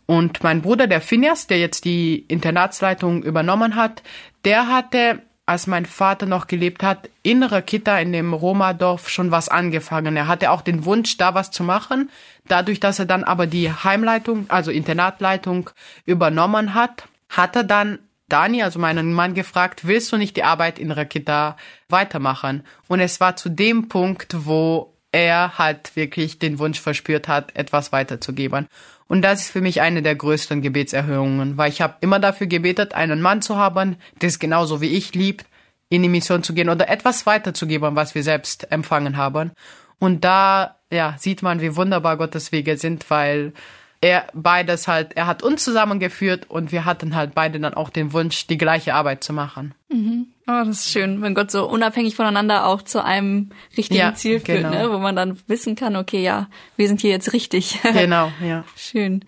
Und mein Bruder, der Phineas, der jetzt die Internatsleitung übernommen hat, der hatte als mein Vater noch gelebt hat, innere Kita in dem Roma-Dorf schon was angefangen. Er hatte auch den Wunsch, da was zu machen. Dadurch, dass er dann aber die Heimleitung, also Internatleitung übernommen hat, hat er dann Dani, also meinen Mann, gefragt, willst du nicht die Arbeit in der Kita weitermachen? Und es war zu dem Punkt, wo er halt wirklich den Wunsch verspürt hat, etwas weiterzugeben. Und das ist für mich eine der größten Gebetserhöhungen, weil ich habe immer dafür gebetet, einen Mann zu haben, der es genauso wie ich liebt, in die Mission zu gehen oder etwas weiterzugeben, was wir selbst empfangen haben. Und da ja, sieht man, wie wunderbar Gottes Wege sind, weil er beides halt, er hat uns zusammengeführt und wir hatten halt beide dann auch den Wunsch, die gleiche Arbeit zu machen. Mhm. Oh, das ist schön, wenn Gott so unabhängig voneinander auch zu einem richtigen ja, Ziel führt, genau. ne? wo man dann wissen kann, okay, ja, wir sind hier jetzt richtig. <laughs> Genau, ja. Schön.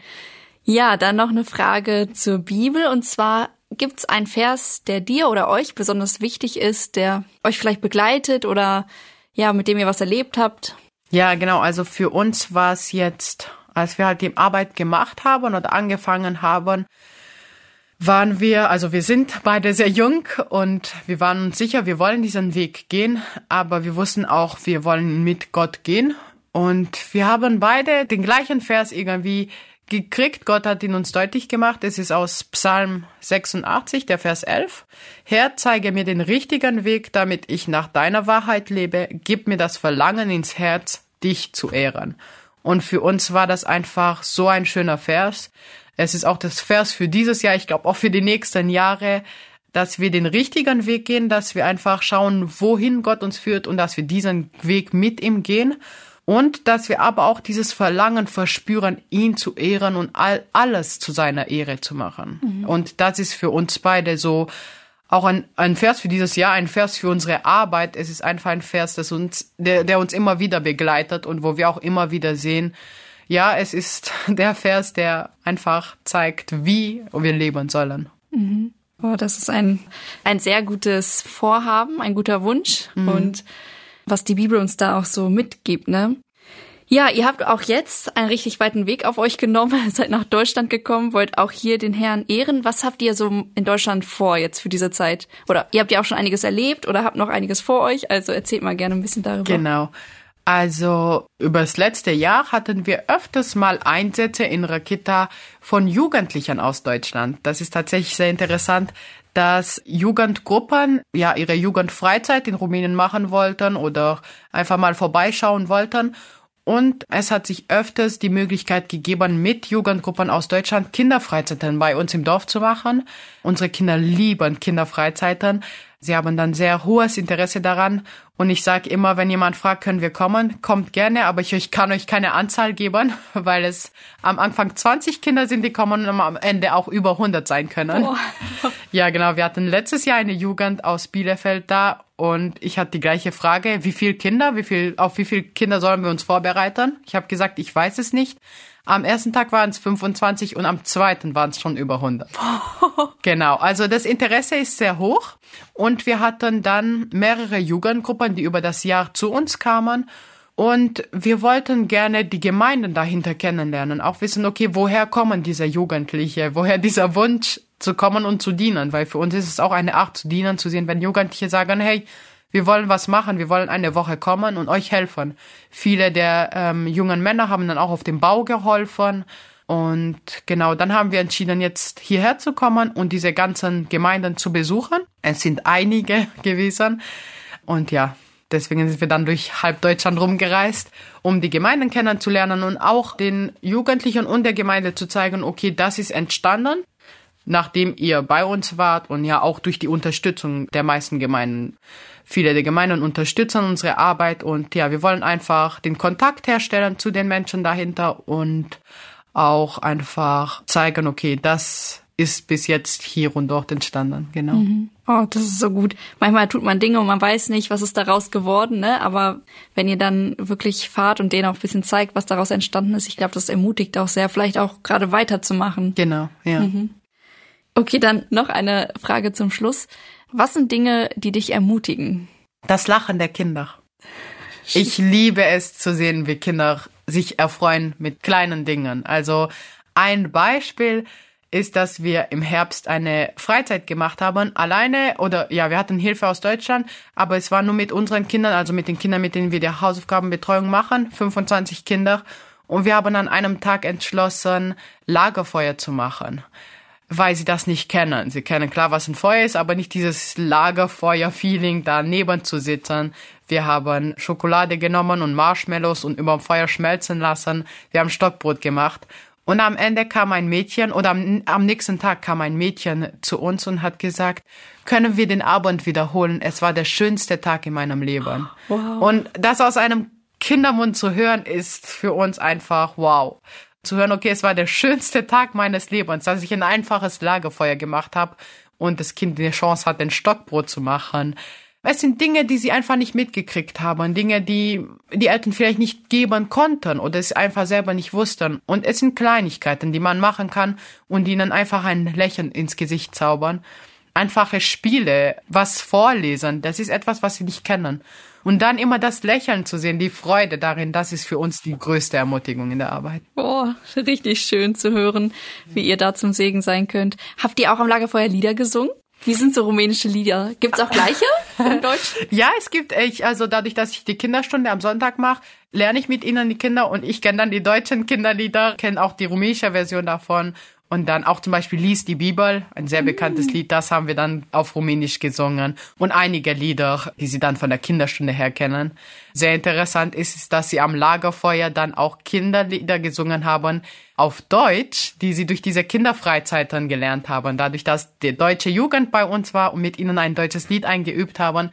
Ja, dann noch eine Frage zur Bibel und zwar gibt's einen Vers, der dir oder euch besonders wichtig ist, der euch vielleicht begleitet oder ja, mit dem ihr was erlebt habt? Ja, genau. Also für uns war es jetzt als wir halt die Arbeit gemacht haben oder angefangen haben, waren wir, also wir sind beide sehr jung und wir waren uns sicher, wir wollen diesen Weg gehen, aber wir wussten auch, wir wollen mit Gott gehen. Und wir haben beide den gleichen Vers irgendwie gekriegt. Gott hat ihn uns deutlich gemacht. Es ist aus Psalm 86, der Vers 11. Herr, zeige mir den richtigen Weg, damit ich nach deiner Wahrheit lebe. Gib mir das Verlangen ins Herz, dich zu ehren. Und für uns war das einfach so ein schöner Vers. Es ist auch das Vers für dieses Jahr, ich glaube auch für die nächsten Jahre, dass wir den richtigen Weg gehen, dass wir einfach schauen, wohin Gott uns führt und dass wir diesen Weg mit ihm gehen und dass wir aber auch dieses Verlangen verspüren, ihn zu ehren und all, alles zu seiner Ehre zu machen. Mhm. Und das ist für uns beide so auch ein, ein Vers für dieses Jahr, ein Vers für unsere Arbeit. Es ist einfach ein Vers, das uns, der, der uns immer wieder begleitet und wo wir auch immer wieder sehen, ja, es ist <laughs> der Vers, der einfach zeigt, wie wir leben sollen. Mhm. Oh, das ist ein, ein sehr gutes Vorhaben, ein guter Wunsch mhm. und was die Bibel uns da auch so mitgibt, ne? Ja, ihr habt auch jetzt einen richtig weiten Weg auf euch genommen, <laughs> seid nach Deutschland gekommen, wollt auch hier den Herrn ehren. Was habt ihr so in Deutschland vor jetzt für diese Zeit? Oder ihr habt ja auch schon einiges erlebt oder habt noch einiges vor euch, also erzählt mal gerne ein bisschen darüber. Genau. Also übers letzte Jahr hatten wir öfters mal Einsätze in Rakita von Jugendlichen aus Deutschland. Das ist tatsächlich sehr interessant, dass Jugendgruppen ja ihre Jugendfreizeit in Rumänien machen wollten oder einfach mal vorbeischauen wollten. Und es hat sich öfters die Möglichkeit gegeben, mit Jugendgruppen aus Deutschland Kinderfreizeiten bei uns im Dorf zu machen. Unsere Kinder lieben Kinderfreizeiten. Sie haben dann sehr hohes Interesse daran. Und ich sage immer, wenn jemand fragt, können wir kommen, kommt gerne, aber ich, ich kann euch keine Anzahl geben, <laughs> weil es am Anfang 20 Kinder sind, die kommen und am Ende auch über 100 sein können. Oh. <laughs> Ja, genau. Wir hatten letztes Jahr eine Jugend aus Bielefeld da und ich hatte die gleiche Frage, wie viele Kinder, wie viel, auf wie viele Kinder sollen wir uns vorbereiten? Ich habe gesagt, ich weiß es nicht. Am ersten Tag waren es 25 und am zweiten waren es schon über 100. <laughs> genau, also das Interesse ist sehr hoch. Und wir hatten dann mehrere Jugendgruppen, die über das Jahr zu uns kamen. Und wir wollten gerne die Gemeinden dahinter kennenlernen, auch wissen, okay, woher kommen diese Jugendliche, woher dieser Wunsch zu kommen und zu dienen, weil für uns ist es auch eine Art zu dienen, zu sehen, wenn Jugendliche sagen, hey, wir wollen was machen, wir wollen eine Woche kommen und euch helfen. Viele der ähm, jungen Männer haben dann auch auf dem Bau geholfen. Und genau, dann haben wir entschieden, jetzt hierher zu kommen und diese ganzen Gemeinden zu besuchen. Es sind einige <laughs> gewesen. Und ja, deswegen sind wir dann durch halb Deutschland rumgereist, um die Gemeinden kennenzulernen und auch den Jugendlichen und der Gemeinde zu zeigen, okay, das ist entstanden nachdem ihr bei uns wart und ja auch durch die Unterstützung der meisten Gemeinden. Viele der Gemeinden unterstützen unsere Arbeit und ja, wir wollen einfach den Kontakt herstellen zu den Menschen dahinter und auch einfach zeigen, okay, das ist bis jetzt hier und dort entstanden, genau. Mhm. Oh, das ist so gut. Manchmal tut man Dinge und man weiß nicht, was ist daraus geworden, ne? Aber wenn ihr dann wirklich fahrt und denen auch ein bisschen zeigt, was daraus entstanden ist, ich glaube, das ermutigt auch sehr, vielleicht auch gerade weiterzumachen. Genau, ja. Mhm. Okay, dann noch eine Frage zum Schluss. Was sind Dinge, die dich ermutigen? Das Lachen der Kinder. Ich liebe es zu sehen, wie Kinder sich erfreuen mit kleinen Dingen. Also ein Beispiel ist, dass wir im Herbst eine Freizeit gemacht haben, alleine oder ja, wir hatten Hilfe aus Deutschland, aber es war nur mit unseren Kindern, also mit den Kindern, mit denen wir die Hausaufgabenbetreuung machen, 25 Kinder. Und wir haben an einem Tag entschlossen, Lagerfeuer zu machen weil sie das nicht kennen. Sie kennen klar, was ein Feuer ist, aber nicht dieses Lagerfeuer-Feeling, daneben zu sitzen. Wir haben Schokolade genommen und Marshmallows und über dem Feuer schmelzen lassen. Wir haben Stockbrot gemacht. Und am Ende kam ein Mädchen oder am, am nächsten Tag kam ein Mädchen zu uns und hat gesagt, können wir den Abend wiederholen? Es war der schönste Tag in meinem Leben. Wow. Und das aus einem Kindermund zu hören, ist für uns einfach wow zu hören, okay, es war der schönste Tag meines Lebens, dass ich ein einfaches Lagerfeuer gemacht habe und das Kind eine Chance hat, ein Stockbrot zu machen. Es sind Dinge, die sie einfach nicht mitgekriegt haben, Dinge, die die Eltern vielleicht nicht geben konnten oder es einfach selber nicht wussten. Und es sind Kleinigkeiten, die man machen kann und die ihnen einfach ein Lächeln ins Gesicht zaubern. Einfache Spiele, was vorlesen, das ist etwas, was sie nicht kennen. Und dann immer das Lächeln zu sehen, die Freude darin, das ist für uns die größte Ermutigung in der Arbeit. Oh, richtig schön zu hören, wie ihr da zum Segen sein könnt. Habt ihr auch am Lagerfeuer Lieder gesungen? Wie sind so rumänische Lieder? Gibt's auch gleiche in <laughs> Deutsch? ja, es gibt, ich, also dadurch, dass ich die Kinderstunde am Sonntag mache, lerne ich mit ihnen die Kinder und ich kenne dann die deutschen Kinderlieder, kenne auch die rumänische Version davon und dann auch zum Beispiel Lies die Bibel, ein sehr bekanntes mm. Lied, das haben wir dann auf Rumänisch gesungen. Und einige Lieder, die sie dann von der Kinderstunde her kennen. Sehr interessant ist dass sie am Lagerfeuer dann auch Kinderlieder gesungen haben auf Deutsch, die sie durch diese Kinderfreizeit dann gelernt haben. Dadurch, dass die deutsche Jugend bei uns war und mit ihnen ein deutsches Lied eingeübt haben,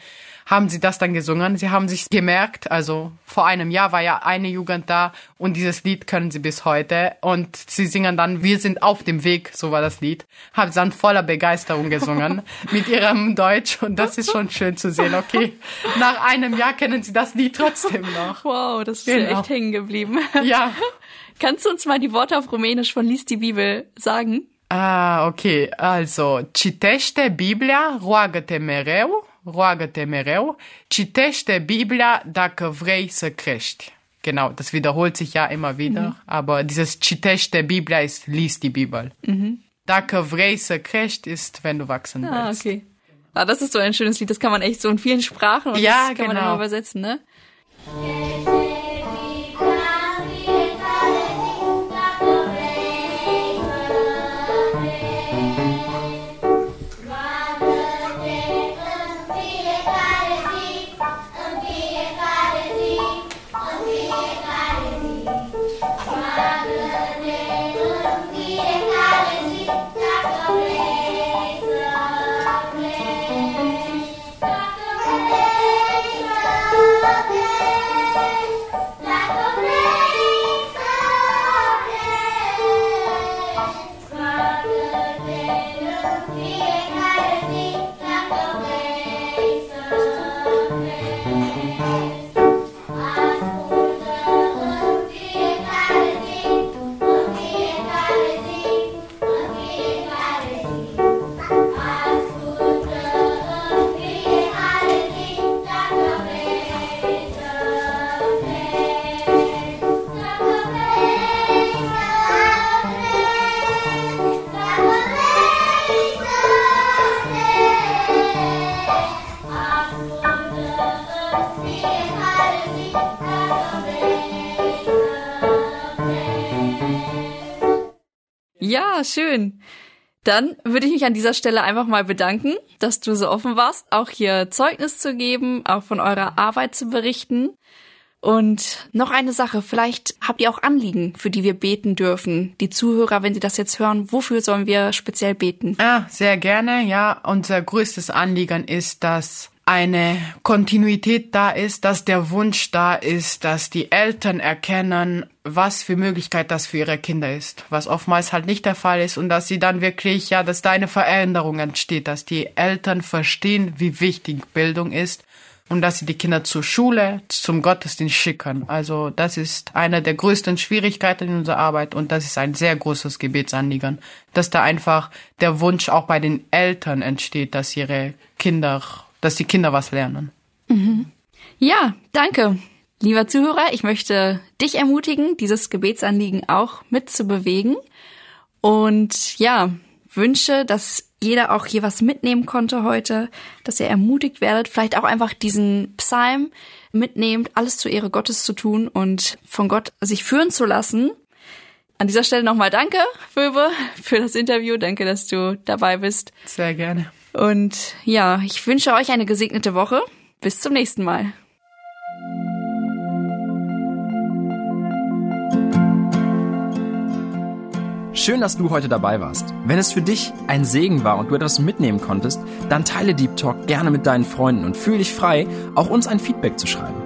haben sie das dann gesungen. Sie haben sich gemerkt, also vor einem Jahr war ja eine Jugend da und dieses Lied können sie bis heute. Und sie singen dann, wir sind auf dem Weg, so war das Lied. Haben sie dann voller Begeisterung gesungen <laughs> mit ihrem Deutsch und das ist schon schön zu sehen. Okay, nach einem Jahr kennen sie das Lied trotzdem noch. Wow, das ist genau. echt hängen geblieben. Ja. <laughs> Kannst du uns mal die Worte auf Rumänisch von Lies die Bibel sagen? Ah, okay. Also, citește Biblia, roagă-te mereu, roagă-te mereu, citește Biblia dacă vrei să crești. genau, das wiederholt sich ja immer wieder. Mhm. Aber dieses der Bibel ist, lies die Bibel. Mhm. Daka Vreise Krecht ist, wenn du wachsen ah, willst. Okay. Ah, das ist so ein schönes Lied, das kann man echt so in vielen Sprachen und ja, das kann genau. man immer übersetzen, ne? Ja, schön. Dann würde ich mich an dieser Stelle einfach mal bedanken, dass du so offen warst, auch hier Zeugnis zu geben, auch von eurer Arbeit zu berichten. Und noch eine Sache, vielleicht habt ihr auch Anliegen, für die wir beten dürfen. Die Zuhörer, wenn sie das jetzt hören, wofür sollen wir speziell beten? Ah, sehr gerne, ja. Unser größtes Anliegen ist, dass eine Kontinuität da ist, dass der Wunsch da ist, dass die Eltern erkennen, was für Möglichkeit das für ihre Kinder ist, was oftmals halt nicht der Fall ist und dass sie dann wirklich, ja, dass da eine Veränderung entsteht, dass die Eltern verstehen, wie wichtig Bildung ist und dass sie die Kinder zur Schule, zum Gottesdienst schicken. Also das ist eine der größten Schwierigkeiten in unserer Arbeit und das ist ein sehr großes Gebetsanliegen, dass da einfach der Wunsch auch bei den Eltern entsteht, dass ihre Kinder dass die Kinder was lernen. Mhm. Ja, danke. Lieber Zuhörer, ich möchte dich ermutigen, dieses Gebetsanliegen auch mitzubewegen. Und ja, wünsche, dass jeder auch hier was mitnehmen konnte heute, dass ihr ermutigt werdet, vielleicht auch einfach diesen Psalm mitnehmt, alles zur Ehre Gottes zu tun und von Gott sich führen zu lassen. An dieser Stelle nochmal danke, Phoebe, für das Interview. Danke, dass du dabei bist. Sehr gerne. Und ja, ich wünsche euch eine gesegnete Woche. Bis zum nächsten Mal. Schön, dass du heute dabei warst. Wenn es für dich ein Segen war und du etwas mitnehmen konntest, dann teile Deep Talk gerne mit deinen Freunden und fühle dich frei, auch uns ein Feedback zu schreiben.